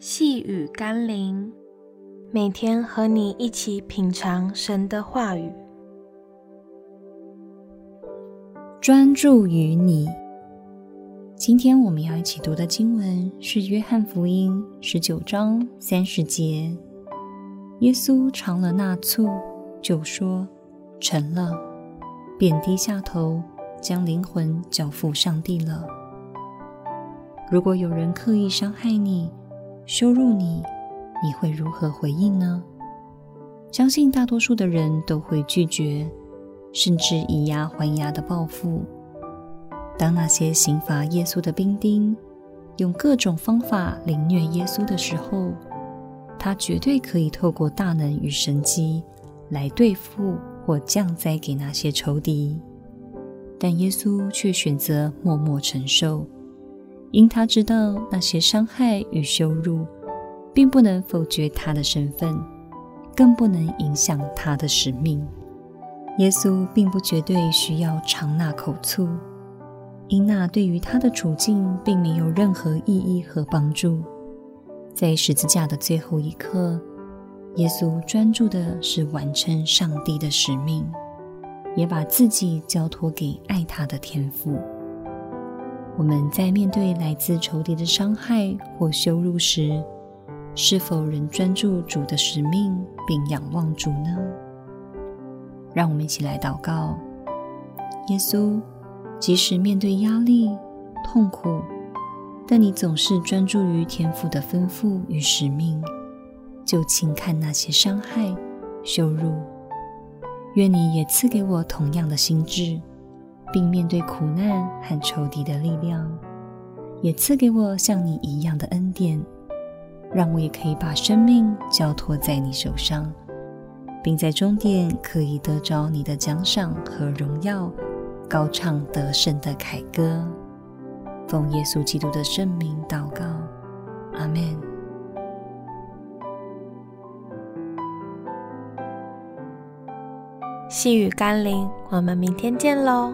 细雨甘霖，每天和你一起品尝神的话语，专注于你。今天我们要一起读的经文是《约翰福音》十九章三十节。耶稣尝了那醋，就说：“成了。”便低下头，将灵魂交付上帝了。如果有人刻意伤害你，羞辱你，你会如何回应呢？相信大多数的人都会拒绝，甚至以牙还牙的报复。当那些刑罚耶稣的兵丁用各种方法凌虐耶稣的时候，他绝对可以透过大能与神迹来对付或降灾给那些仇敌，但耶稣却选择默默承受。因他知道那些伤害与羞辱，并不能否决他的身份，更不能影响他的使命。耶稣并不绝对需要尝那口醋，因那对于他的处境并没有任何意义和帮助。在十字架的最后一刻，耶稣专注的是完成上帝的使命，也把自己交托给爱他的天父。我们在面对来自仇敌的伤害或羞辱时，是否仍专注主的使命并仰望主呢？让我们一起来祷告。耶稣，即使面对压力、痛苦，但你总是专注于天父的吩咐与使命，就轻看那些伤害、羞辱。愿你也赐给我同样的心智。并面对苦难和仇敌的力量，也赐给我像你一样的恩典，让我也可以把生命交托在你手上，并在终点可以得着你的奖赏和荣耀，高唱得胜的凯歌。奉耶稣基督的圣名祷告，阿门。细雨甘霖，我们明天见喽。